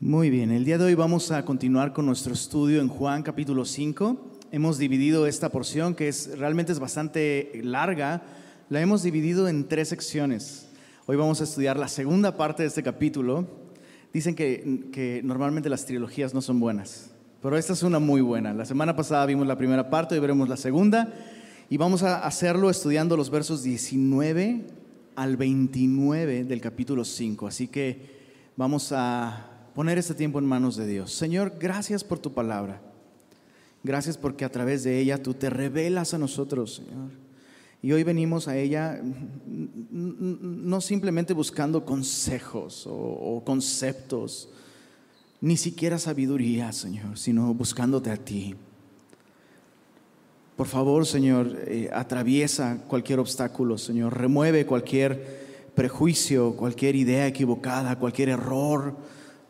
Muy bien, el día de hoy vamos a continuar con nuestro estudio en Juan capítulo 5. Hemos dividido esta porción que es realmente es bastante larga, la hemos dividido en tres secciones. Hoy vamos a estudiar la segunda parte de este capítulo. Dicen que, que normalmente las trilogías no son buenas, pero esta es una muy buena. La semana pasada vimos la primera parte, hoy veremos la segunda y vamos a hacerlo estudiando los versos 19 al 29 del capítulo 5. Así que vamos a poner este tiempo en manos de Dios. Señor, gracias por tu palabra. Gracias porque a través de ella tú te revelas a nosotros, Señor. Y hoy venimos a ella no simplemente buscando consejos o, conceptos, ni siquiera sabiduría, Señor, sino buscándote a ti. Por favor, Señor, eh, atraviesa cualquier obstáculo, Señor. Remueve cualquier prejuicio, cualquier idea equivocada, cualquier error,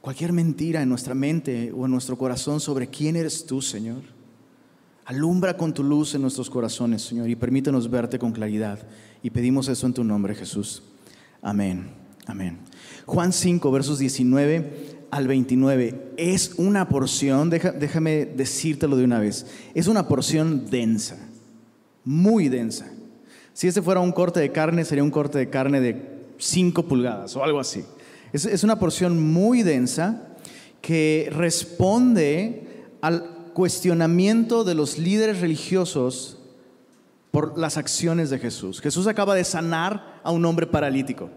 cualquier mentira en nuestra mente o en nuestro corazón sobre quién eres tú, Señor. Alumbra con tu luz en nuestros corazones, Señor, y permítenos verte con claridad. Y pedimos eso en tu nombre, Jesús. Amén. Amén. Juan 5, versos 19 al 29 es una porción, déjame decírtelo de una vez, es una porción densa, muy densa. Si este fuera un corte de carne, sería un corte de carne de 5 pulgadas o algo así. Es, una porción muy densa que responde al cuestionamiento de los líderes religiosos por las acciones de Jesús. Jesús acaba de sanar a un hombre paralítico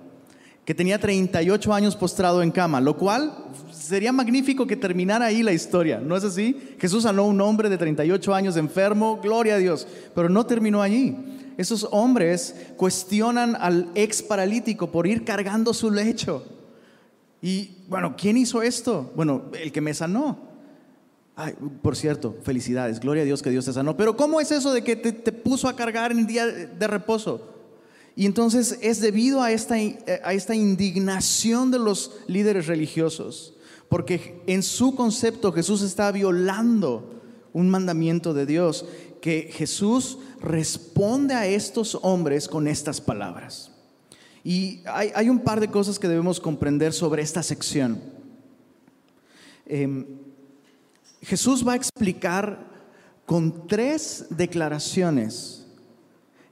que tenía 38 años postrado en cama, lo cual sería magnífico que terminara ahí la historia, ¿no es así? Jesús sanó a un hombre de 38 años enfermo, gloria a Dios, pero no terminó allí. Esos hombres cuestionan al ex paralítico por ir cargando su lecho. Y bueno, ¿quién hizo esto? Bueno, el que me sanó. Ay, por cierto, felicidades, gloria a Dios que Dios te sanó. Pero ¿cómo es eso de que te, puso a cargar en el día de reposo? Y entonces es debido a esta, a esta indignación de los líderes religiosos, porque en su concepto Jesús está violando un mandamiento de Dios, que Jesús responde a estos hombres con estas palabras. Y hay, un par de cosas que debemos comprender sobre esta sección. Em, Jesús va a explicar con tres declaraciones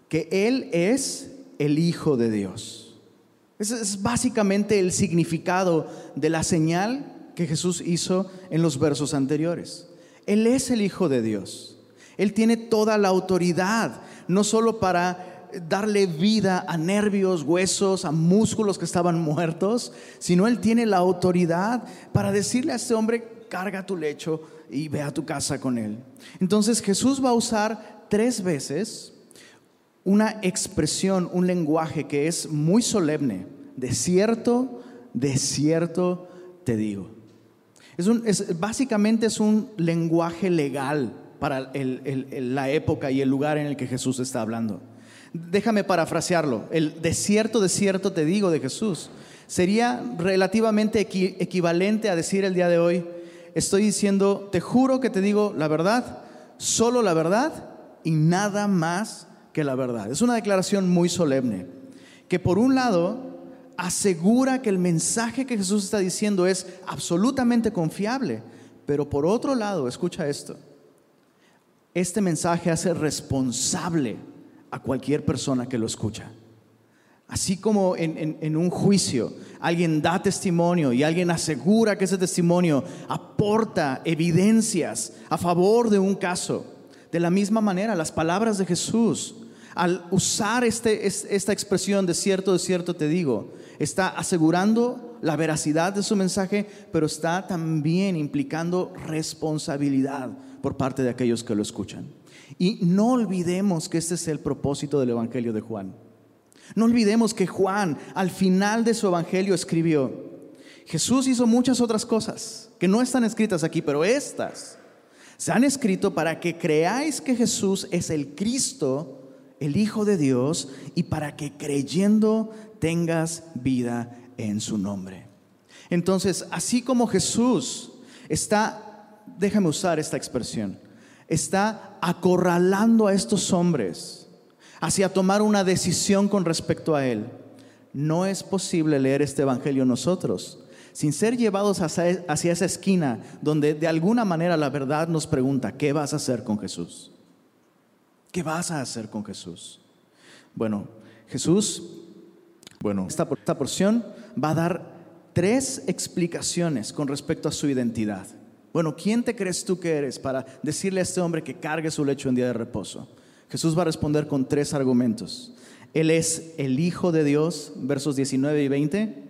que Él es el Hijo de Dios. Ese es básicamente el significado de la señal que Jesús hizo en los versos anteriores. Él es el Hijo de Dios. Él tiene toda la autoridad, no solo para darle vida a nervios, huesos, a músculos que estaban muertos, sino Él tiene la autoridad para decirle a este hombre, carga tu lecho y ve a tu casa con Él. Entonces Jesús va a usar tres veces una expresión, un lenguaje que es muy solemne. De cierto, de cierto te digo. Es, básicamente es un lenguaje legal para la época y el lugar en el que Jesús está hablando. Déjame parafrasearlo. El de cierto, de cierto te digo de Jesús sería relativamente equivalente a decir el día de hoy, estoy diciendo, te juro que te digo la verdad, solo la verdad y nada más que la verdad. Es una declaración muy solemne, que por un lado asegura que el mensaje que Jesús está diciendo es absolutamente confiable, pero por otro lado, escucha esto, este mensaje hace responsable a cualquier persona que lo escucha. Así como en, un juicio alguien da testimonio y alguien asegura que ese testimonio aporta evidencias a favor de un caso, de la misma manera las palabras de Jesús al usar este, esta expresión de cierto, de cierto te digo, está asegurando la veracidad de su mensaje, pero está también implicando responsabilidad por parte de aquellos que lo escuchan. Y no olvidemos que este es el propósito del Evangelio de Juan. No olvidemos que Juan al final de su Evangelio escribió, Jesús hizo muchas otras cosas que no están escritas aquí, pero estas se han escrito para que creáis que Jesús es el Cristo, el Hijo de Dios, y para que creyendo tengas vida en su nombre. Entonces, así como Jesús está, déjame usar esta expresión, está acorralando a estos hombres hacia tomar una decisión con respecto a Él, no es posible leer este Evangelio nosotros sin ser llevados hacia, esa esquina donde de alguna manera la verdad nos pregunta, ¿qué vas a hacer con Jesús? ¿Qué vas a hacer con Jesús? Bueno, Jesús, bueno, esta porción va a dar tres explicaciones con respecto a su identidad. Bueno, ¿quién te crees tú que eres para decirle a este hombre que cargue su lecho en día de reposo? Jesús va a responder con tres argumentos. Él es el Hijo de Dios, versos 19 y 20.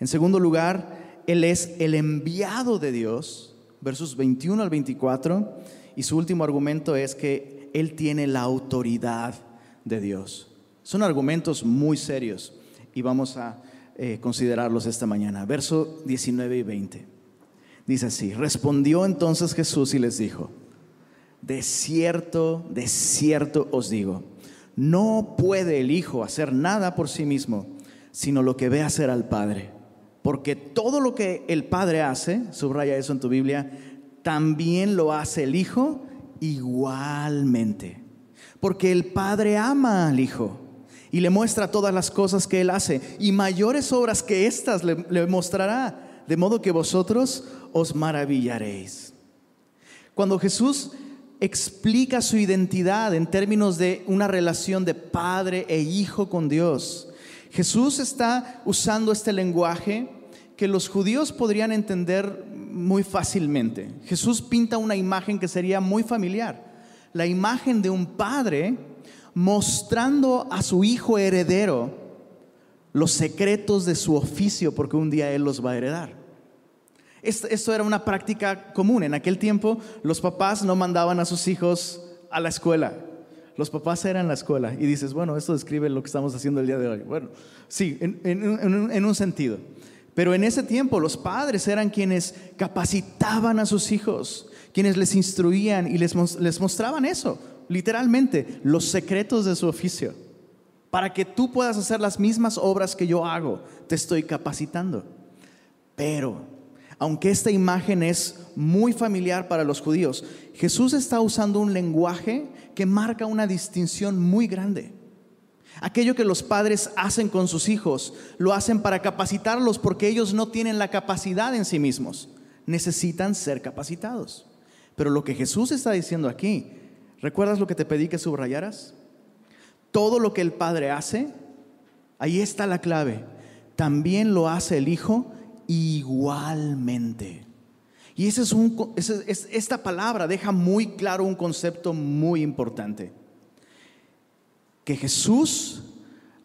En segundo lugar, Él es el enviado de Dios, versos 21 al 24. Y su último argumento es que Él tiene la autoridad de Dios. Son argumentos muy serios y vamos a eh, considerarlos esta mañana. Verso 19 y 20. Dice así, respondió entonces Jesús y les dijo, de cierto, de cierto os digo, no puede el Hijo hacer nada por sí mismo, sino lo que ve hacer al Padre. Porque todo lo que el Padre hace, subraya eso en tu Biblia, también lo hace el Hijo igualmente. Porque el Padre ama al Hijo y le muestra todas las cosas que Él hace y mayores obras que éstas le, le mostrará, de modo que vosotros os maravillaréis. Cuando Jesús explica su identidad en términos de una relación de padre e hijo con Dios. Jesús está usando este lenguaje que los judíos podrían entender muy fácilmente. Jesús pinta una imagen que sería muy familiar, la imagen de un padre mostrando a su hijo heredero los secretos de su oficio, porque un día él los va a heredar. Esto, era una práctica común. En aquel tiempo los papás no mandaban a sus hijos a la escuela. Los papás eran la escuela. Y dices, bueno, esto describe lo que estamos haciendo el día de hoy. Bueno, sí, en, un sentido. Pero en ese tiempo los padres eran quienes capacitaban a sus hijos, quienes les instruían y les, les mostraban eso, literalmente, los secretos de su oficio. Para que tú puedas hacer las mismas obras que yo hago, te estoy capacitando. Pero aunque esta imagen es muy familiar para los judíos, Jesús está usando un lenguaje que marca una distinción muy grande. Aquello que los padres hacen con sus hijos, lo hacen para capacitarlos porque ellos no tienen la capacidad en sí mismos. Necesitan ser capacitados. Pero lo que Jesús está diciendo aquí, ¿recuerdas lo que te pedí que subrayaras? Todo lo que el Padre hace, ahí está la clave. También lo hace el Hijo igualmente. Y ese es un, esta palabra deja muy claro un concepto muy importante. Que Jesús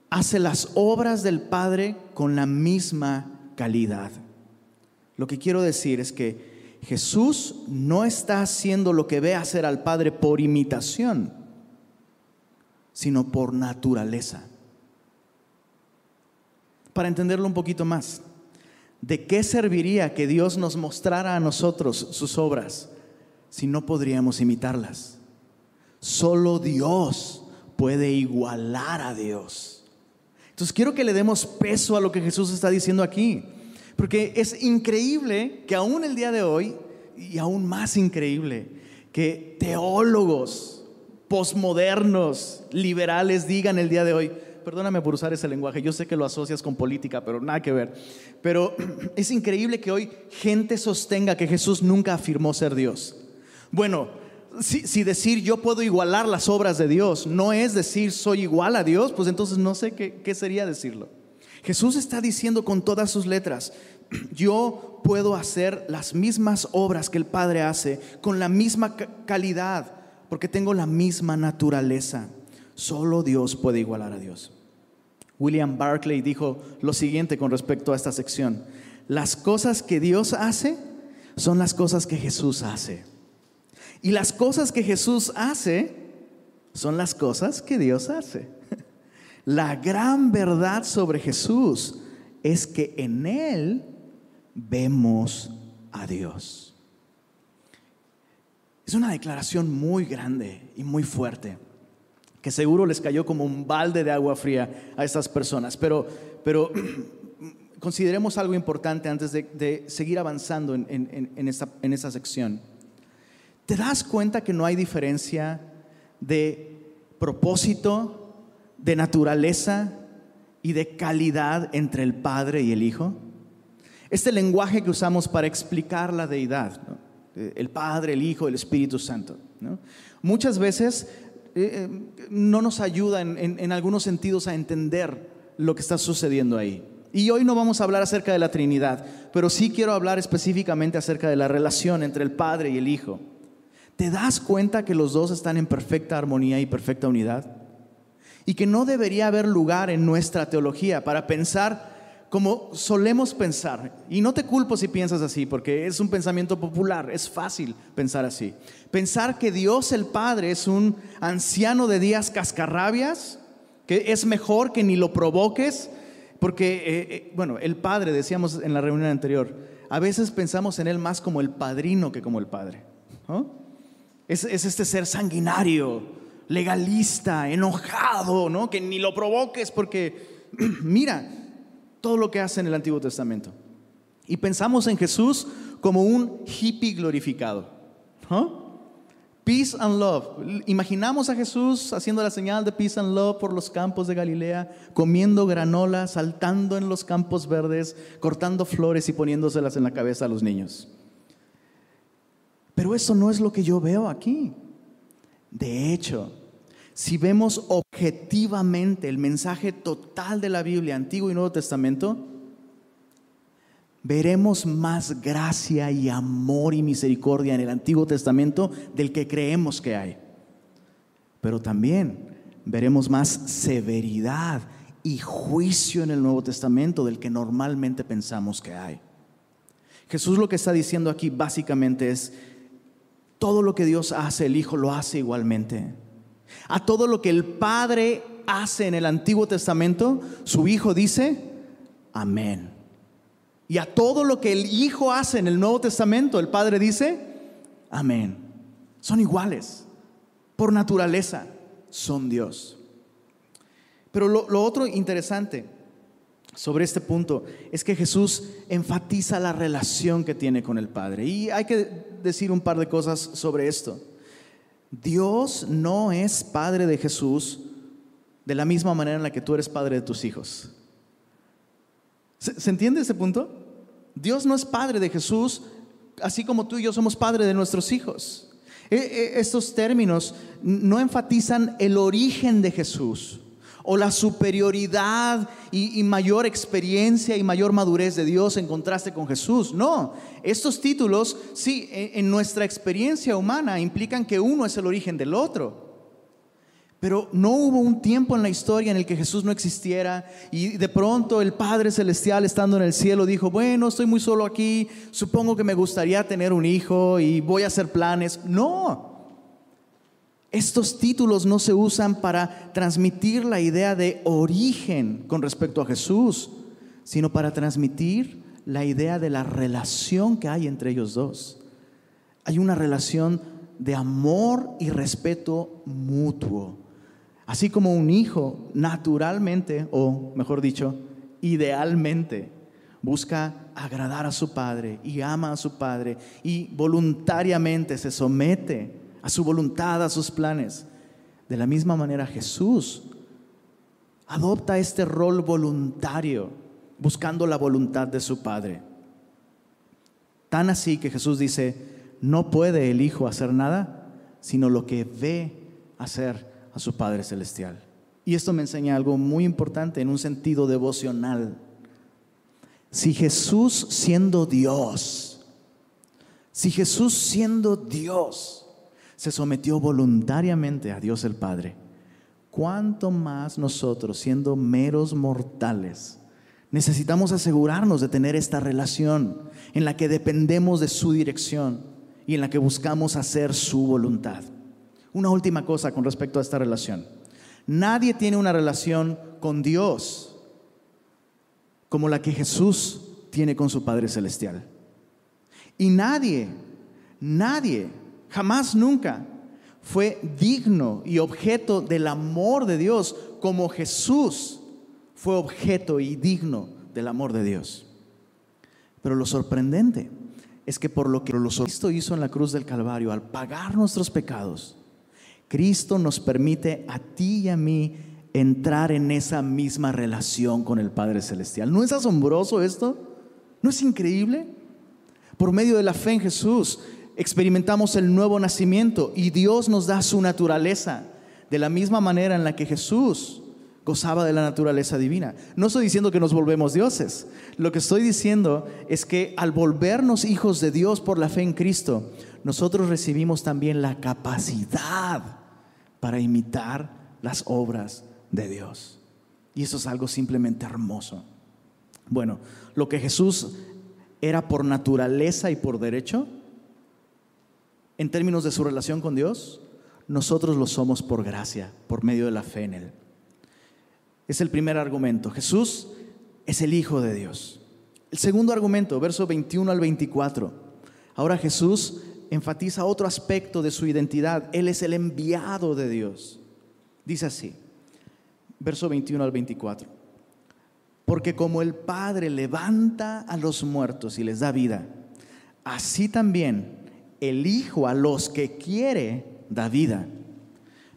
hace las obras del Padre con la misma calidad. Lo que quiero decir es que Jesús no está haciendo lo que ve hacer al Padre por imitación, sino por naturaleza. Para entenderlo un poquito más, ¿De qué serviría que Dios nos mostrara a nosotros sus obras si no podríamos imitarlas? Solo Dios puede igualar a Dios. Entonces quiero que le demos peso a lo que Jesús está diciendo aquí, porque es increíble que aún el día de hoy, y aún más increíble, que teólogos, posmodernos, liberales digan el día de hoy, perdóname por usar ese lenguaje, yo sé que lo asocias con política, pero nada que ver. Pero es increíble que hoy gente sostenga que Jesús nunca afirmó ser Dios. Bueno, si, decir yo puedo igualar las obras de Dios no es decir soy igual a Dios, pues entonces no sé qué, sería decirlo. Jesús está diciendo con todas sus letras, yo puedo hacer las mismas obras que el Padre hace, con la misma calidad, porque tengo la misma naturaleza. Solo Dios puede igualar a Dios. William Barclay dijo lo siguiente con respecto a esta sección. Las cosas que Dios hace son las cosas que Jesús hace. Y las cosas que Jesús hace son las cosas que Dios hace. La gran verdad sobre Jesús es que en Él vemos a Dios. Es una declaración muy grande y muy fuerte que seguro les cayó como un balde de agua fría a estas personas. Pero, pero consideremos algo importante antes de, seguir avanzando en, en, esta, en esta sección. ¿Te das cuenta que no hay diferencia de propósito, de naturaleza y de calidad entre el Padre y el Hijo? Este lenguaje que usamos para explicar la deidad, el Padre, el Hijo, el Espíritu Santo, muchas veces eh, eh, no nos ayuda en algunos sentidos a entender lo que está sucediendo ahí. Y hoy no vamos a hablar acerca de la Trinidad, pero sí quiero hablar específicamente acerca de la relación entre el Padre y el Hijo. ¿Te das cuenta que los dos están en perfecta armonía y perfecta unidad? Y que no debería haber lugar en nuestra teología para pensar como solemos pensar. Y no te culpo si piensas así, porque es un pensamiento popular, es fácil pensar así. Pensar que Dios el Padre es un anciano de días cascarrabias, que es mejor que ni lo provoques, porque, eh, eh, bueno, el Padre, decíamos en la reunión anterior, a veces pensamos en Él más como el padrino que como el Padre. Es, es este ser sanguinario, legalista, enojado, ¿no? Que ni lo provoques porque mira todo lo que hace en el Antiguo Testamento. Y pensamos en Jesús como un hippie glorificado. Peace and love. Imaginamos a Jesús haciendo la señal de peace and love por los campos de Galilea, comiendo granola, saltando en los campos verdes, cortando flores y poniéndoselas en la cabeza a los niños. Pero eso no es lo que yo veo aquí. De hecho, si vemos objetivamente el mensaje total de la Biblia, Antiguo y Nuevo Testamento, veremos más gracia y amor y misericordia en el Antiguo Testamento del que creemos que hay. Pero también veremos más severidad y juicio en el Nuevo Testamento del que normalmente pensamos que hay. Jesús lo que está diciendo aquí básicamente es, todo lo que Dios hace, el Hijo lo hace igualmente. A todo lo que el Padre hace en el Antiguo Testamento, su Hijo dice, amén. Y a todo lo que el Hijo hace en el Nuevo Testamento, el Padre dice, amén. Son iguales. Por naturaleza, son Dios. Pero lo, otro interesante sobre este punto es que Jesús enfatiza la relación que tiene con el Padre. Y hay que decir un par de cosas sobre esto. Dios no es padre de Jesús de la misma manera en la que tú eres padre de tus hijos. ¿Se, entiende ese punto? Dios no es padre de Jesús, así como tú y yo somos padre de nuestros hijos. E, e, estos términos no enfatizan el origen de Jesús o la superioridad y, mayor experiencia y mayor madurez de Dios en contraste con Jesús. No, estos títulos, sí, en nuestra experiencia humana implican que uno es el origen del otro. Pero no hubo un tiempo en la historia en el que Jesús no existiera y de pronto el Padre Celestial estando en el cielo dijo, bueno, estoy muy solo aquí, supongo que me gustaría tener un hijo y voy a hacer planes. No, estos títulos no se usan para transmitir la idea de origen con respecto a Jesús, sino para transmitir la idea de la relación que hay entre ellos dos. Hay una relación de amor y respeto mutuo. Así como un hijo naturalmente, o mejor dicho, idealmente, busca agradar a su padre y ama a su padre y voluntariamente se somete a su voluntad, a sus planes. De la misma manera Jesús adopta este rol voluntario, buscando la voluntad de su Padre. Tan así que Jesús dice, no puede el Hijo hacer nada, sino lo que ve hacer a su Padre Celestial. Y esto me enseña algo muy importante en un sentido devocional. Si Jesús siendo Dios, si Jesús siendo Dios, se sometió voluntariamente a Dios el Padre, ¿cuánto más nosotros, siendo meros mortales, necesitamos asegurarnos de tener esta relación en la que dependemos de su dirección y en la que buscamos hacer su voluntad? Una última cosa con respecto a esta relación. Nadie tiene una relación con Dios como la que Jesús tiene con su Padre Celestial. Y nadie, nadie jamás nunca fue digno y objeto del amor de Dios como Jesús fue objeto y digno del amor de Dios. Pero lo sorprendente es que por lo que Cristo hizo en la cruz del Calvario, al pagar nuestros pecados, Cristo nos permite a ti y a mí entrar en esa misma relación con el Padre Celestial. ¿No es asombroso esto? ¿No es increíble? Por medio de la fe en Jesús experimentamos el nuevo nacimiento y Dios nos da su naturaleza de la misma manera en la que Jesús gozaba de la naturaleza divina. No estoy diciendo que nos volvemos dioses. Lo que estoy diciendo es que al volvernos hijos de Dios por la fe en Cristo, nosotros recibimos también la capacidad para imitar las obras de Dios. Y eso es algo simplemente hermoso. Bueno, lo que Jesús era por naturaleza y por derecho, en términos de su relación con Dios, nosotros lo somos por gracia, por medio de la fe en Él. Es el primer argumento. Jesús es el Hijo de Dios. El segundo argumento, verso 21 al 24. Ahora Jesús enfatiza otro aspecto de su identidad. Él es el enviado de Dios. Dice así, verso 21 al 24. Porque como el Padre levanta a los muertos y les da vida, así también el Hijo a los que quiere da vida.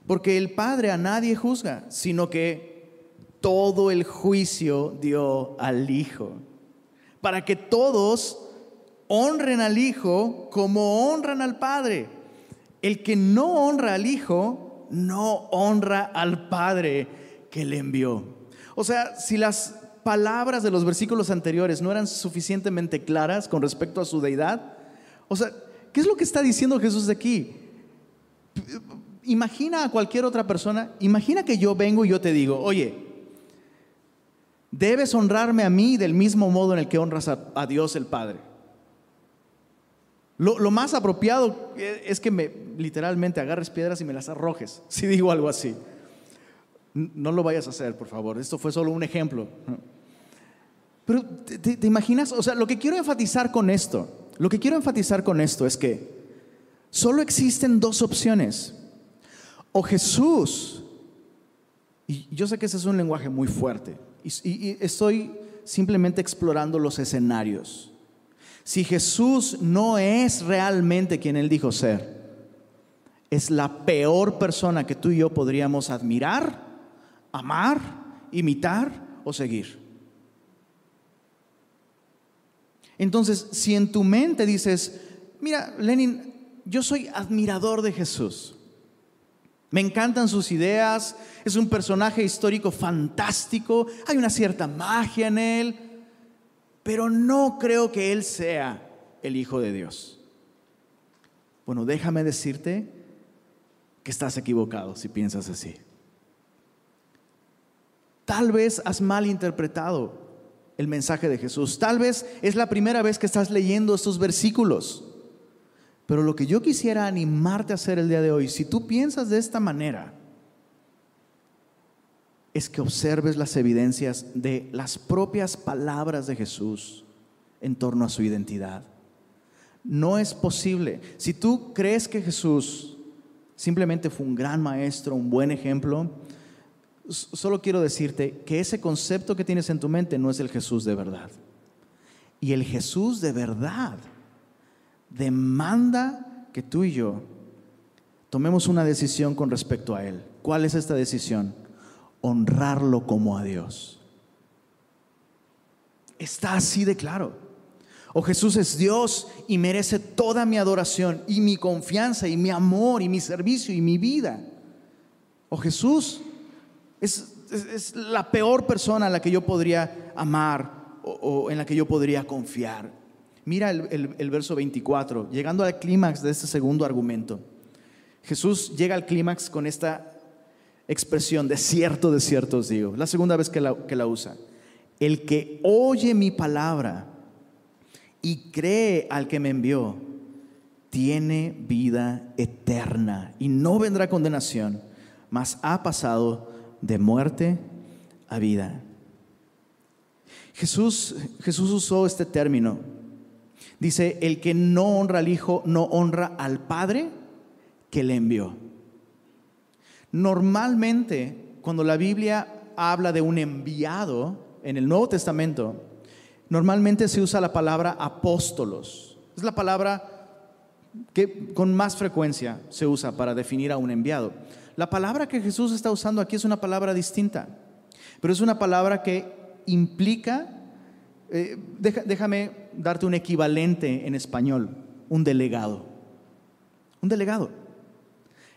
Porque el Padre a nadie juzga, sino que todo el juicio dio al Hijo, para que todos honren al Hijo como honran al Padre. El que no honra al Hijo, no honra al Padre que le envió. O sea, si las palabras de los versículos anteriores no eran suficientemente claras con respecto a su deidad, o sea, ¿qué es lo que está diciendo Jesús aquí? Imagina a cualquier otra persona, imagina que yo vengo y yo te digo, oye, debes honrarme a mí del mismo modo en el que honras a, Dios el Padre. Lo, más apropiado es que me literalmente agarres piedras y me las arrojes, si digo algo así. No lo vayas a hacer, por favor. Esto fue solo un ejemplo. Pero ¿te, te imaginas, o sea, lo que quiero enfatizar con esto, lo que quiero enfatizar con esto es que solo existen dos opciones. O Jesús, y yo sé que ese es un lenguaje muy fuerte, y, estoy simplemente explorando los escenarios. Si Jesús no es realmente quien Él dijo ser, es la peor persona que tú y yo podríamos admirar, amar, imitar o seguir. Entonces, si en tu mente dices, mira, Lenin, yo soy admirador de Jesús, me encantan sus ideas, es un personaje histórico fantástico, hay una cierta magia en él, pero no creo que él sea el Hijo de Dios. Bueno, déjame decirte que estás equivocado si piensas así. Tal vez has malinterpretado el mensaje de Jesús. Tal vez es la primera vez que estás leyendo estos versículos. Pero lo que yo quisiera animarte a hacer el día de hoy, si tú piensas de esta manera, es que observes las evidencias de las propias palabras de Jesús en torno a su identidad. No es posible. Si tú crees que Jesús simplemente fue un gran maestro, un buen ejemplo, solo quiero decirte que ese concepto que tienes en tu mente no es el Jesús de verdad. Y el Jesús de verdad demanda que tú y yo tomemos una decisión con respecto a Él. ¿Cuál es esta decisión? Honrarlo como a Dios. Está así de claro. O Jesús es Dios y merece toda mi adoración y mi confianza y mi amor y mi servicio y mi vida. O Jesús es, la peor persona a la que yo podría amar o en la que yo podría confiar. Mira el, verso 24, llegando al clímax de este segundo argumento. Jesús llega al clímax con esta expresión, de cierto, de cierto os digo, la segunda vez que la, que la usa. El que oye mi palabra y cree al que me envió, tiene vida eterna y no vendrá condenación, mas ha pasado de muerte a vida. Jesús, Jesús usó este término Dice, el que no honra al Hijo no honra al Padre que le envió. Normalmente, cuando la Biblia habla de un enviado en el Nuevo Testamento, normalmente se usa la palabra apóstolos. Es la palabra que con más frecuencia se usa para definir a un enviado. La palabra que Jesús está usando aquí es una palabra distinta, pero es una palabra que implica eh, déjame darte un equivalente en español, un delegado. Un delegado.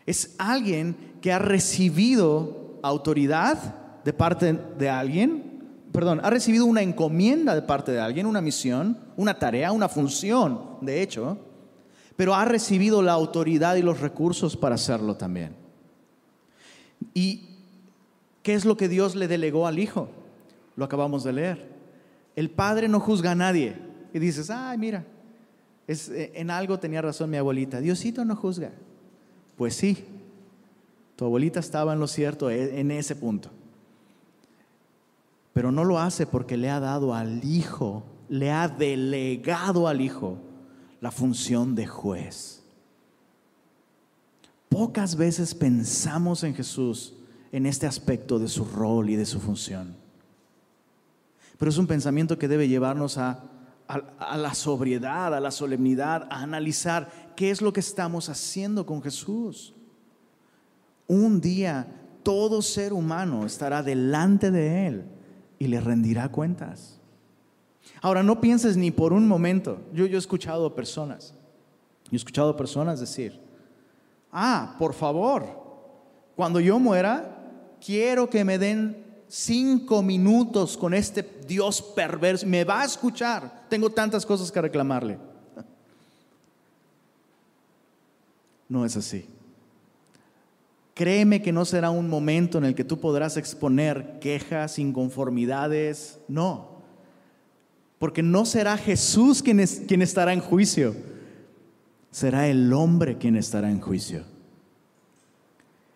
Es alguien que ha recibido autoridad de parte de alguien, perdón, ha recibido una encomienda de parte de alguien, una misión, una tarea, una función, de hecho, pero ha recibido la autoridad y los recursos para hacerlo también. ¿Y qué es lo que Dios le delegó al Hijo? Lo acabamos de leer. El Padre no juzga a nadie. Y dices, ay, mira, es, eh, en algo tenía razón mi abuelita. Diosito no juzga. Pues sí, tu abuelita estaba en lo cierto e, en ese punto. Pero no lo hace porque le ha dado al Hijo, le ha delegado al Hijo la función de juez. Pocas veces pensamos en Jesús en este aspecto de su rol y de su función. Pero es un pensamiento que debe llevarnos a, la sobriedad, a la solemnidad, a analizar qué es lo que estamos haciendo con Jesús. Un día todo ser humano estará delante de Él y le rendirá cuentas. Ahora, no pienses ni por un momento. Yo, yo he escuchado personas, yo he escuchado personas decir, ah, por favor, cuando yo muera, quiero que me den cinco minutos con este Dios perverso. Me va a escuchar. Tengo tantas cosas que reclamarle. No es así. Créeme que no será un momento en el que tú podrás exponer quejas, inconformidades. No. Porque no será Jesús quien, quien estará en juicio. Será el hombre quien estará en juicio.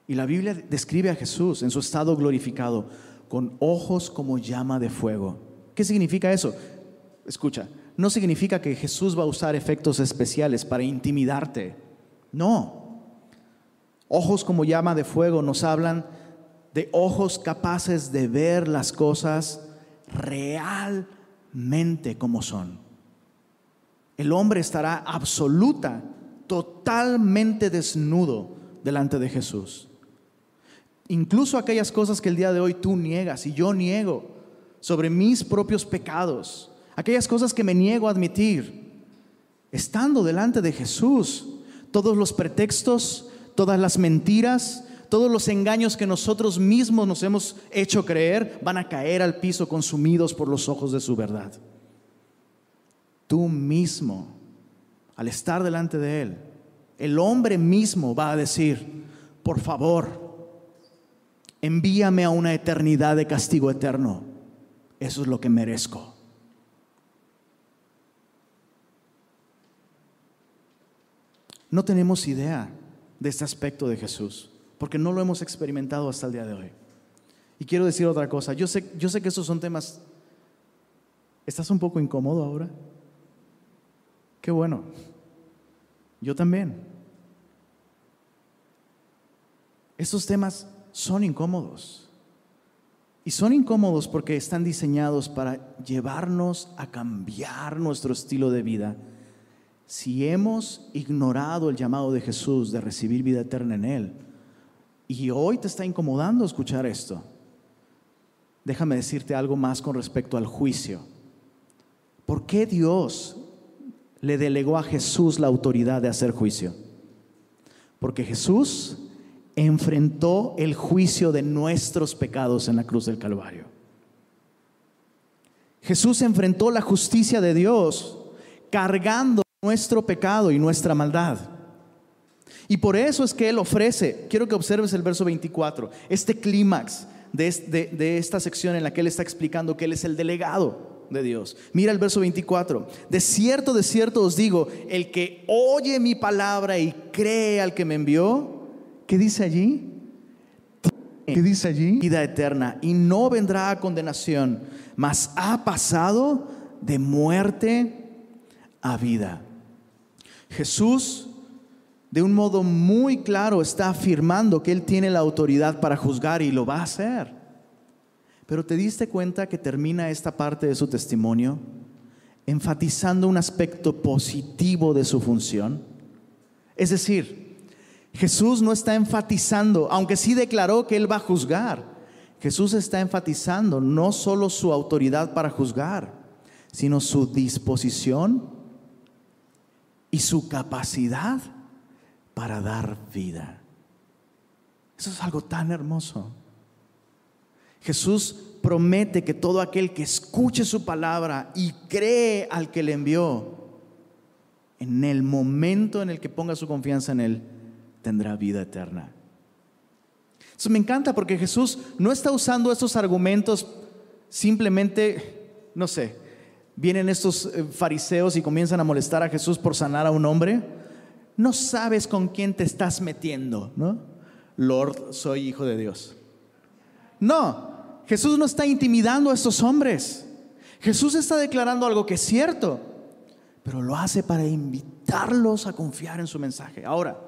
Y la Biblia describe a Jesús en su estado glorificado con ojos como llama de fuego. ¿Qué significa eso? Escucha, no significa que Jesús va a usar efectos especiales para intimidarte. No. Ojos como llama de fuego nos hablan de ojos capaces de ver las cosas realmente como son. El hombre estará absoluta, totalmente desnudo delante de Jesús. Incluso aquellas cosas que el día de hoy tú niegas y yo niego sobre mis propios pecados, aquellas cosas que me niego a admitir, estando delante de Jesús, todos los pretextos, todas las mentiras, todos los engaños que nosotros mismos nos hemos hecho creer van a caer al piso consumidos por los ojos de su verdad. Tú mismo, al estar delante de Él, el hombre mismo va a decir, por favor, envíame a una eternidad de castigo eterno. Eso es lo que merezco. No tenemos idea de este aspecto de Jesús, porque no lo hemos experimentado hasta el día de hoy. Y quiero decir otra cosa, yo sé, yo sé que estos son temas... ¿Estás un poco incómodo ahora? Qué bueno. Yo también. Estos temas son incómodos. Y son incómodos porque están diseñados para llevarnos a cambiar nuestro estilo de vida. Si hemos ignorado el llamado de Jesús de recibir vida eterna en Él, y hoy te está incomodando escuchar esto, déjame decirte algo más con respecto al juicio. ¿Por qué Dios le delegó a Jesús la autoridad de hacer juicio? Porque Jesús enfrentó el juicio de nuestros pecados en la cruz del Calvario. Jesús enfrentó la justicia de Dios cargando nuestro pecado y nuestra maldad. Y por eso es que Él ofrece, quiero que observes el verso 24, este clímax de, de, esta sección en la que Él está explicando que Él es el delegado de Dios. Mira el verso 24. De cierto, de cierto os digo, el que oye mi palabra y cree al que me envió, ¿Qué dice allí? ¿Qué dice allí? Vida eterna y no vendrá a condenación, mas ha pasado de muerte a vida. Jesús, de un modo muy claro, está afirmando que Él tiene la autoridad para juzgar y lo va a hacer. Pero te diste cuenta que termina esta parte de su testimonio enfatizando un aspecto positivo de su función. Es decir, Jesús no está enfatizando, aunque sí declaró que Él va a juzgar, Jesús está enfatizando no solo su autoridad para juzgar, sino su disposición y su capacidad para dar vida. Eso es algo tan hermoso. Jesús promete que todo aquel que escuche su palabra y cree al que le envió, en el momento en el que ponga su confianza en Él, tendrá vida eterna. Eso me encanta porque Jesús no está usando estos argumentos simplemente, no sé, vienen estos eh, fariseos y comienzan a molestar a Jesús por sanar a un hombre. No sabes con quién te estás metiendo, ¿no? Lord, soy hijo de Dios. No, Jesús no está intimidando a estos hombres. Jesús está declarando algo que es cierto, pero lo hace para invitarlos a confiar en su mensaje. Ahora,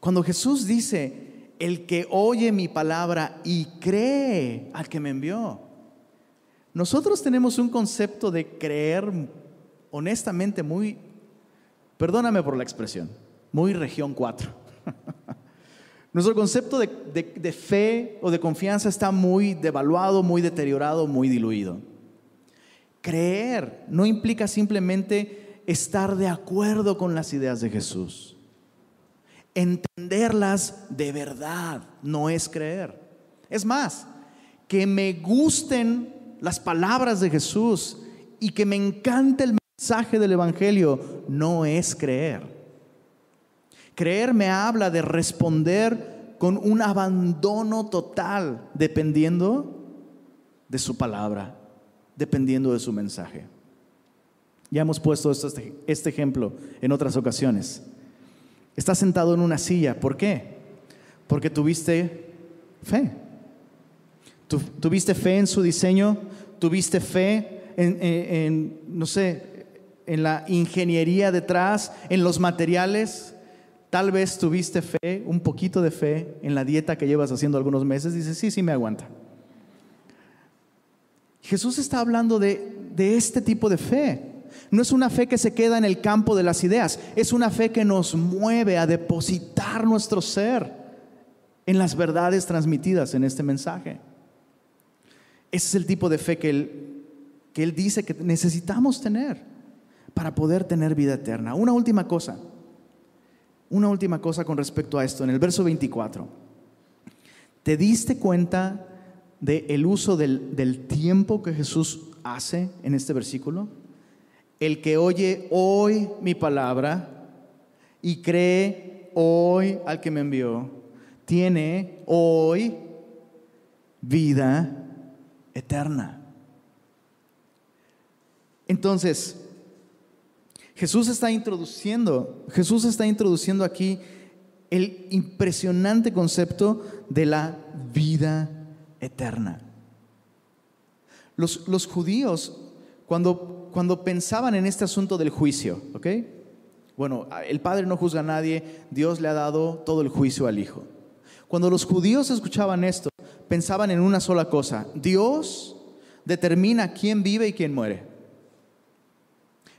cuando Jesús dice, el que oye mi palabra y cree al que me envió, nosotros tenemos un concepto de creer honestamente muy, perdóname por la expresión, muy región 4. Nuestro concepto de, fe o de confianza está muy devaluado, muy deteriorado, muy diluido. Creer no implica simplemente estar de acuerdo con las ideas de Jesús. Entenderlas de verdad no es creer. Es más, que me gusten las palabras de Jesús y que me encante el mensaje del Evangelio no es creer. Creer me habla de responder con un abandono total, dependiendo de su palabra, dependiendo de su mensaje. Ya hemos puesto este, este ejemplo en otras ocasiones. Estás sentado en una silla, ¿por qué? Porque tuviste fe. ¿Tuviste fe en su diseño? ¿Tuviste fe en, no sé, en la ingeniería detrás, en los materiales? Tal vez tuviste fe, un poquito de fe en la dieta que llevas haciendo algunos meses. Dices, sí, sí me aguanta. Jesús está hablando de, de este tipo de fe. No es una fe que se queda en el campo de las ideas, es una fe que nos mueve a depositar nuestro ser en las verdades transmitidas en este mensaje. Ese es el tipo de fe que él, que él dice que necesitamos tener para poder tener vida eterna. Una última cosa, una última cosa con respecto a esto, en el verso 24. ¿Te diste cuenta del el uso del, del tiempo que Jesús hace en este versículo? El que oye hoy mi palabra y cree hoy al que me envió, tiene hoy vida eterna. Entonces, Jesús está introduciendo, Jesús está introduciendo aquí el impresionante concepto de la vida eterna. Los, los judíos, cuando, cuando pensaban en este asunto del juicio, ¿ok? Bueno, el Padre no juzga a nadie, Dios le ha dado todo el juicio al Hijo. Cuando los judíos escuchaban esto, pensaban en una sola cosa. Dios determina quién vive y quién muere.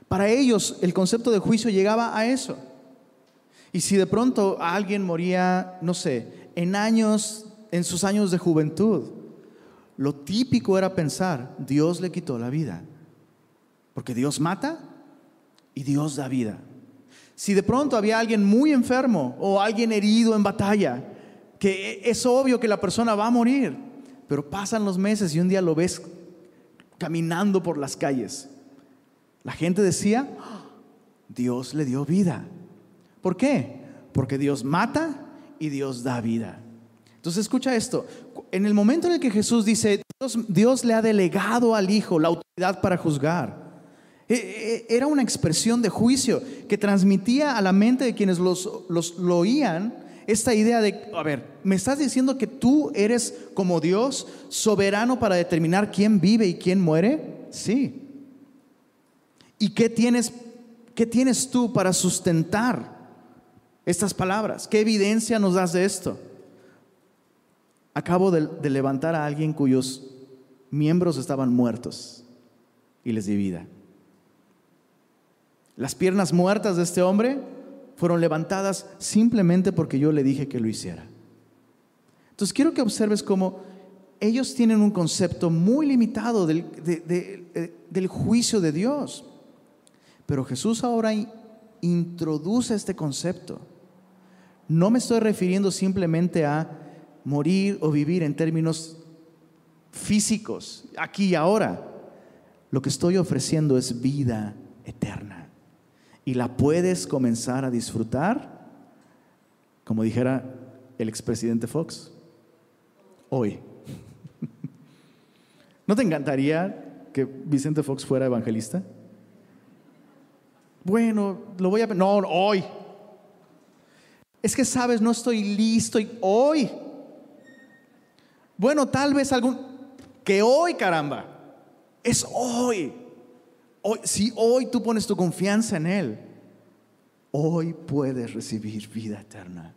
Para ellos el concepto de juicio llegaba a eso. Y si de pronto alguien moría, no sé, en años, en sus años de juventud, lo típico era pensar, Dios le quitó la vida. Porque Dios mata y Dios da vida. Si de pronto había alguien muy enfermo o alguien herido en batalla, que es obvio que la persona va a morir, pero pasan los meses y un día lo ves caminando por las calles. La gente decía, Dios le dio vida. ¿Por qué? Porque Dios mata y Dios da vida. Entonces escucha esto. En el momento en el que Jesús dice, Dios, le ha delegado al Hijo la autoridad para juzgar, e, e, era una expresión de juicio que transmitía a la mente de quienes los, los lo oían esta idea de, a ver, ¿me estás diciendo que tú eres como Dios, soberano para determinar quién vive y quién muere? Sí. ¿Y qué tienes, qué tienes tú para sustentar estas palabras? ¿Qué evidencia nos das de esto? Acabo de, levantar a alguien cuyos miembros estaban muertos y les di vida. Las piernas muertas de este hombre fueron levantadas simplemente porque yo le dije que lo hiciera. Entonces quiero que observes cómo ellos tienen un concepto muy limitado del, eh, del juicio de Dios. Pero Jesús ahora introduce este concepto. No me estoy refiriendo simplemente a morir o vivir en términos físicos, aquí y ahora. Lo que estoy ofreciendo es vida eterna. Y la puedes comenzar a disfrutar, como dijera el expresidente Fox, hoy. ¿No te encantaría que Vicente Fox fuera evangelista? Bueno, lo voy a... No, hoy. Es que sabes, no estoy listo hoy. Bueno, tal vez algún... Que hoy, caramba. Es hoy. hoy. Si hoy tú pones tu confianza en Él, hoy puedes recibir vida eterna.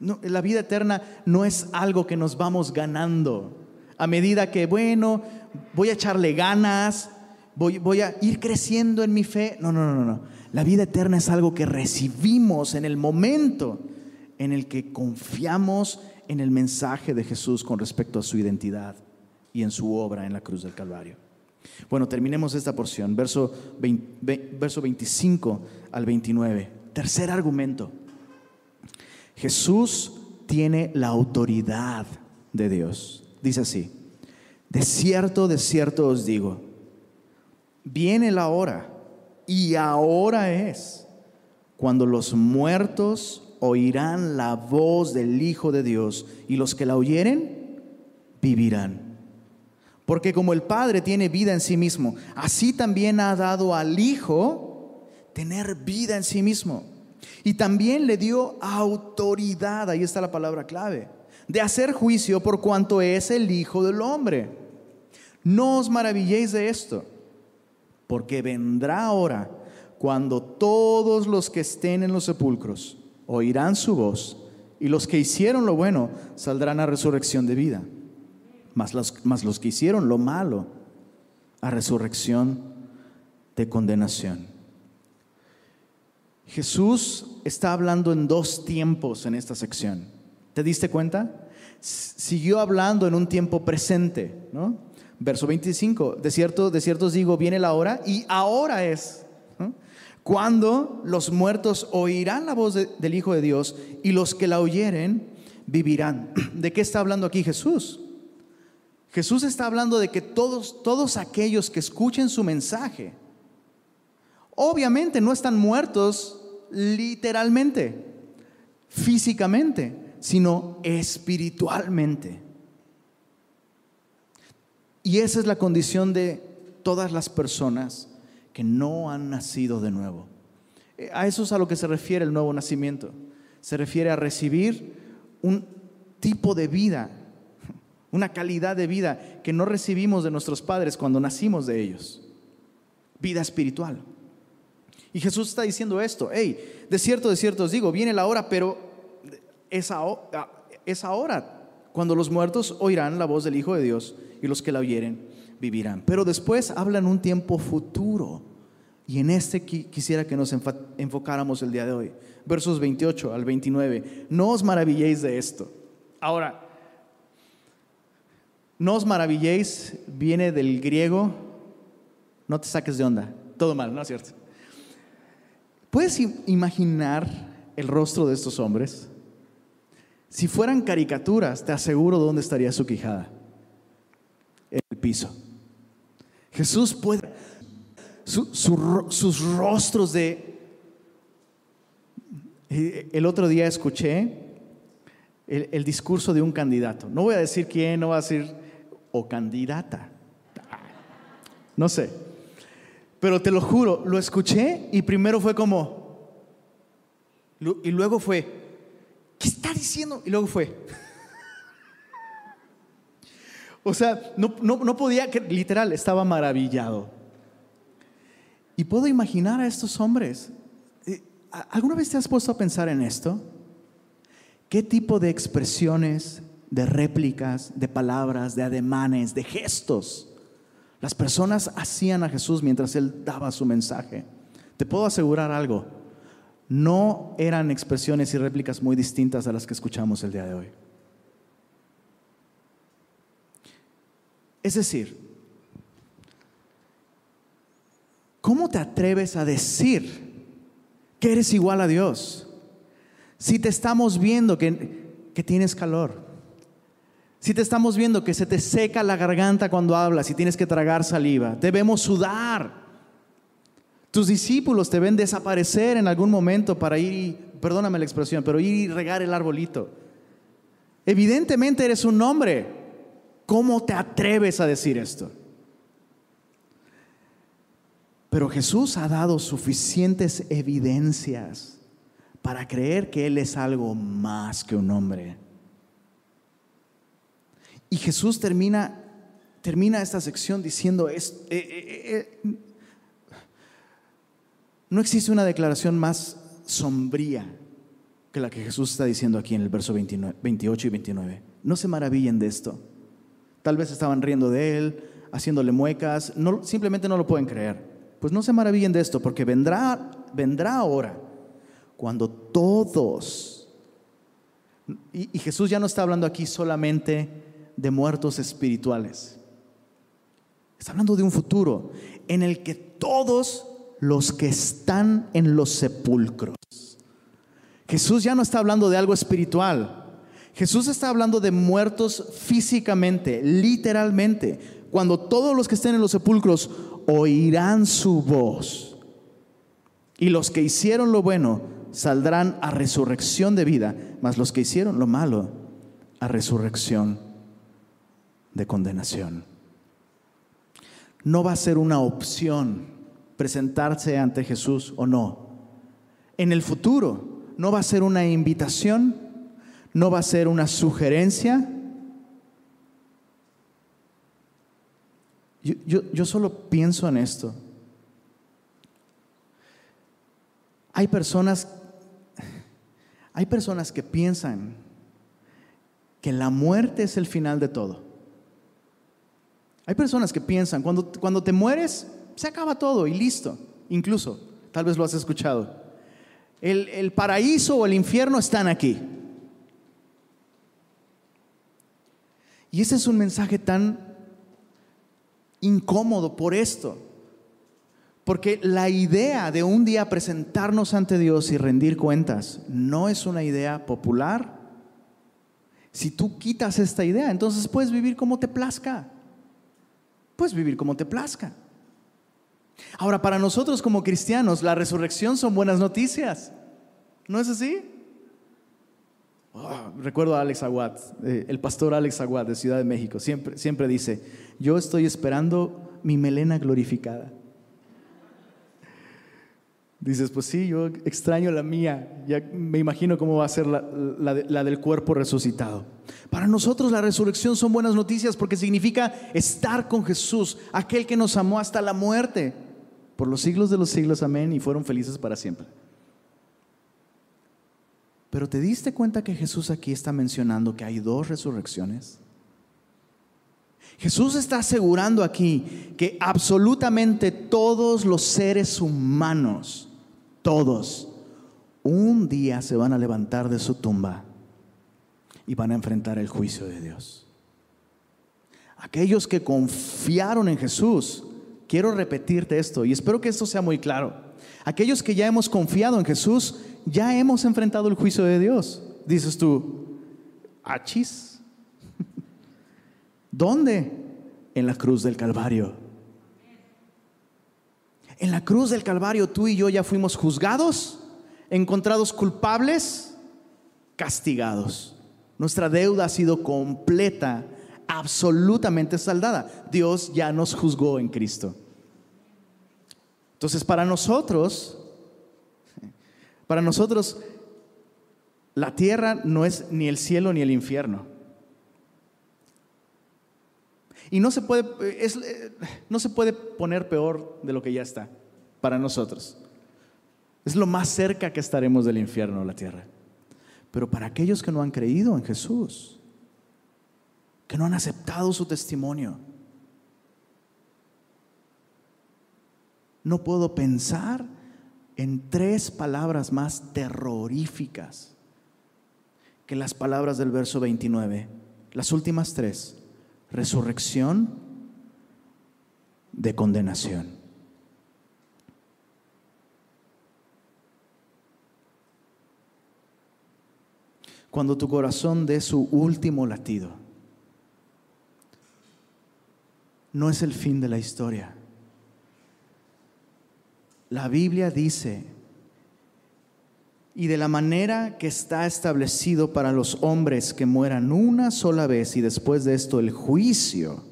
No, la vida eterna no es algo que nos vamos ganando a medida que, bueno, voy a echarle ganas, voy, a ir creciendo en mi fe. No, no, no, no. La vida eterna es algo que recibimos en el momento en el que confiamos en el mensaje de Jesús con respecto a su identidad y en su obra en la cruz del Calvario. Bueno, terminemos esta porción, verso, verso 25 al 29. Tercer argumento. Jesús tiene la autoridad de Dios. Dice así, de cierto, de cierto os digo, viene la hora, y ahora es, cuando los muertos oirán la voz del Hijo de Dios, y los que la oyeren, vivirán. Porque como el Padre tiene vida en sí mismo, así también ha dado al Hijo tener vida en sí mismo. Y también le dio autoridad, ahí está la palabra clave, de hacer juicio por cuanto es el Hijo del Hombre. No os maravilléis de esto porque vendrá ahora cuando todos los que estén en los sepulcros oirán su voz y los que hicieron lo bueno saldrán a resurrección de vida, mas los, los que hicieron lo malo a resurrección de condenación. Jesús está hablando en dos tiempos en esta sección. ¿Te diste cuenta? Siguió hablando en un tiempo presente, ¿no? Verso 25, de cierto, de cierto os digo, viene la hora y ahora es. Cuando los muertos oirán la voz del Hijo de Dios y los que la oyeren vivirán. ¿De qué está hablando aquí Jesús? Jesús está hablando de que todos, todos aquellos que escuchen su mensaje, obviamente no están muertos literalmente, físicamente, sino espiritualmente. Y esa es la condición de todas las personas que no han nacido de nuevo. Eh, a eso es a lo que se refiere el nuevo nacimiento. Se refiere a recibir un tipo de vida, una calidad de vida que no recibimos de nuestros padres cuando nacimos de ellos. Vida espiritual. Y Jesús está diciendo esto, hey, de cierto, de cierto os digo, viene la hora, pero es ahora cuando los muertos oirán la voz del Hijo de Dios y los que la oyeren vivirán. Pero después hablan un tiempo futuro. Y en este quisiera que nos enfocáramos el día de hoy. Versos 28 al 29. No os maravilléis de esto. Ahora, no os maravilléis viene del griego, no te saques de onda, todo mal, ¿no es cierto? ¿Puedes imaginar el rostro de estos hombres? Si fueran caricaturas, te aseguro dónde estaría su quijada el piso. Jesús puede, sus rostros de... Eh, el otro día escuché el, discurso de un candidato. No voy a decir quién, no voy a decir, o candidata. No sé. Pero te lo juro, lo escuché y primero fue como, y luego fue, ¿qué está diciendo? Y luego fue, o sea, no, no, podía, literal, estaba maravillado. Y puedo imaginar a estos hombres. Eh, ¿Alguna vez te has puesto a pensar en esto? ¿Qué tipo de expresiones, de réplicas, de palabras, de ademanes, de gestos las personas hacían a Jesús mientras él daba su mensaje? Te puedo asegurar algo. No eran expresiones y réplicas muy distintas a las que escuchamos el día de hoy. Es decir, ¿cómo te atreves a decir que eres igual a Dios? Si te estamos viendo que, que tienes calor, si te estamos viendo que se te seca la garganta cuando hablas y tienes que tragar saliva, debemos sudar. Tus discípulos te ven desaparecer en algún momento para ir, perdóname la expresión, pero ir y regar el arbolito. Evidentemente eres un hombre. ¿Cómo te atreves a decir esto? Pero Jesús ha dado suficientes evidencias para creer que Él es algo más que un hombre. Y Jesús termina, termina esta sección diciendo, es, eh, eh, eh, no existe una declaración más sombría que la que Jesús está diciendo aquí en el verso 28 y 29. No se maravillen de esto. Tal vez estaban riendo de él, haciéndole muecas, no, simplemente no lo pueden creer. Pues no se maravillen de esto, porque vendrá, vendrá ahora cuando todos, y Jesús ya no está hablando aquí solamente de muertos espirituales. Está hablando de un futuro en el que todos los que están en los sepulcros. Jesús ya no está hablando de algo espiritual. Jesús está hablando de muertos físicamente, literalmente. Cuando todos los que estén en los sepulcros oirán su voz. Y los que hicieron lo bueno saldrán a resurrección de vida, mas los que hicieron lo malo a resurrección de condenación. No va a ser una opción presentarse ante Jesús o no. En el futuro no va a ser una invitación, no va a ser una sugerencia. Yo, yo, solo pienso en esto. Hay personas, hay personas que piensan que la muerte es el final de todo. Hay personas que piensan, cuando, cuando te mueres, se acaba todo y listo. Incluso, tal vez lo has escuchado. El, el paraíso o el infierno están aquí. Y ese es un mensaje tan incómodo por esto. Porque la idea de un día presentarnos ante Dios y rendir cuentas no es una idea popular. Si tú quitas esta idea, entonces puedes vivir como te plazca puedes vivir como te plazca. Ahora, para nosotros como cristianos, la resurrección son buenas noticias. ¿No es así? Oh, recuerdo a Alex Aguad, eh, el pastor Alex Aguad de Ciudad de México, siempre, siempre dice, yo estoy esperando mi melena glorificada. Dices, pues sí, yo extraño la mía, ya me imagino cómo va a ser la, la, del cuerpo resucitado. Para nosotros la resurrección son buenas noticias porque significa estar con Jesús, aquel que nos amó hasta la muerte, por los siglos de los siglos, amén, y fueron felices para siempre. Pero ¿te diste cuenta que Jesús aquí está mencionando que hay dos resurrecciones? Jesús está asegurando aquí que absolutamente todos los seres humanos, todos, un día se van a levantar de su tumba y van a enfrentar el juicio de Dios. Aquellos que confiaron en Jesús, quiero repetirte esto y espero que esto sea muy claro. Aquellos que ya hemos confiado en Jesús, ya hemos enfrentado el juicio de Dios. Dices tú, achis. ¿Dónde? En la cruz del Calvario. En la cruz del Calvario tú y yo ya fuimos juzgados, encontrados culpables, castigados. Nuestra deuda ha sido completa, absolutamente saldada. Dios ya nos juzgó en Cristo. Entonces, para nosotros, para nosotros, la tierra no es ni el cielo ni el infierno. Y no se puede, no se puede poner peor de lo que ya está para nosotros. Es lo más cerca que estaremos del infierno, la tierra. Pero para aquellos que no han creído en Jesús, que no han aceptado su testimonio, no puedo pensar en tres palabras más terroríficas que las palabras del verso 29. Las últimas tres resurrección de condenación. Cuando tu corazón dé su último latido, no es el fin de la historia. La Biblia dice, y de la manera que está establecido para los hombres que mueran una sola vez y después de esto el juicio,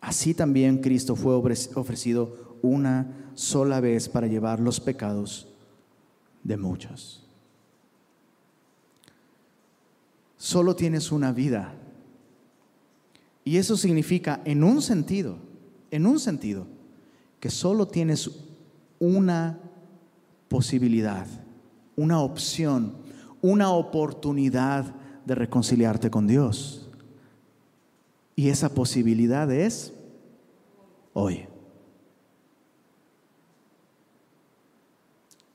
así también Cristo fue ofrecido una sola vez para llevar los pecados de muchos. Solo tienes una vida. Y eso significa, en un sentido, en un sentido, que solo tienes una posibilidad, una opción, una oportunidad de reconciliarte con Dios. Y esa posibilidad es hoy.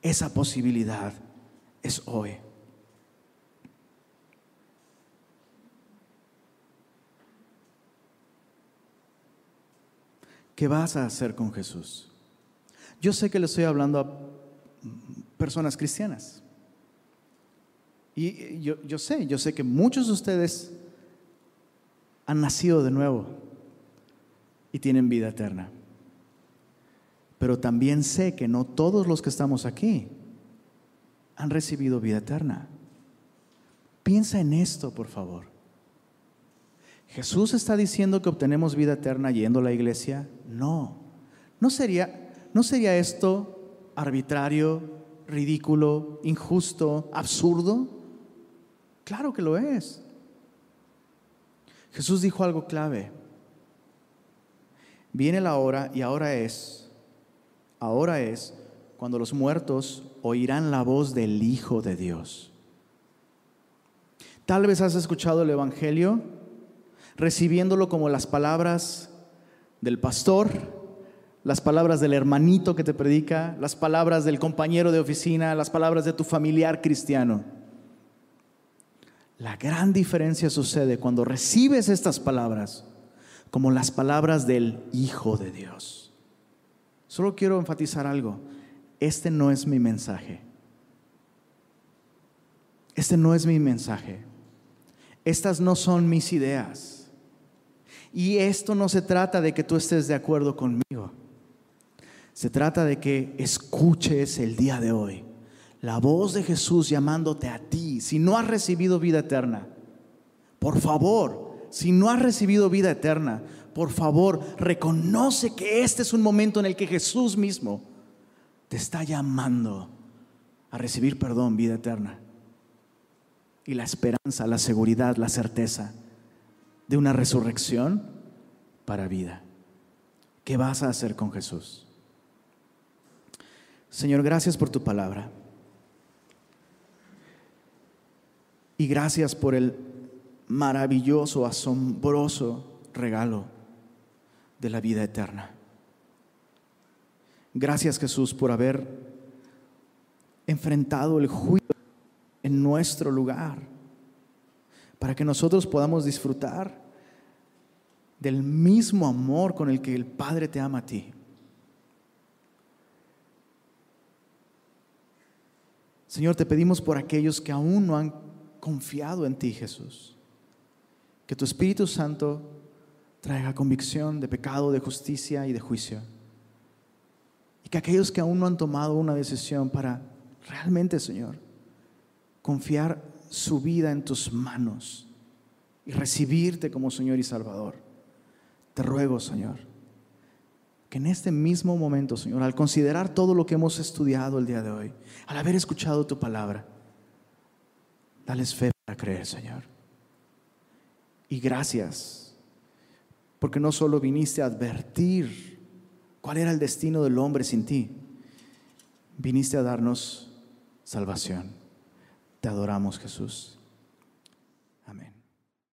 Esa posibilidad es hoy. ¿Qué vas a hacer con Jesús? Yo sé que le estoy hablando a personas cristianas. Y yo, sé, yo sé que muchos de ustedes han nacido de nuevo y tienen vida eterna. Pero también sé que no todos los que estamos aquí han recibido vida eterna. Piensa en esto, por favor. ¿Jesús está diciendo que obtenemos vida eterna yendo a la iglesia? No. ¿No sería, no sería esto arbitrario, ridículo, injusto, absurdo? Claro que lo es. Jesús dijo algo clave. Viene la hora y ahora es, ahora es cuando los muertos oirán la voz del Hijo de Dios. Tal vez has escuchado el Evangelio recibiéndolo como las palabras del pastor, las palabras del hermanito que te predica, las palabras del compañero de oficina, las palabras de tu familiar cristiano. La gran diferencia sucede cuando recibes estas palabras como las palabras del Hijo de Dios. Solo quiero enfatizar algo. Este no es mi mensaje. Este no es mi mensaje. Estas no son mis ideas. Y esto no se trata de que tú estés de acuerdo conmigo. Se trata de que escuches el día de hoy la voz de Jesús llamándote a ti. Si no has recibido vida eterna, por favor, si no has recibido vida eterna, por favor, reconoce que este es un momento en el que Jesús mismo te está llamando a recibir perdón, vida eterna. Y la esperanza, la seguridad, la certeza de una resurrección para vida. ¿Qué vas a hacer con Jesús? Señor, gracias por tu palabra. Y gracias por el maravilloso, asombroso regalo de la vida eterna. Gracias Jesús por haber enfrentado el juicio en nuestro lugar, para que nosotros podamos disfrutar del mismo amor con el que el Padre te ama a ti. Señor, te pedimos por aquellos que aún no han confiado en ti, Jesús. Que tu Espíritu Santo traiga convicción de pecado, de justicia y de juicio. Y que aquellos que aún no han tomado una decisión para realmente, Señor, confiar su vida en tus manos y recibirte como Señor y Salvador, te ruego, Señor, que en este mismo momento, Señor, al considerar todo lo que hemos estudiado el día de hoy, al haber escuchado tu palabra, Dales fe para creer, Señor. Y gracias, porque no solo viniste a advertir cuál era el destino del hombre sin ti, viniste a darnos salvación. Te adoramos, Jesús. Amén.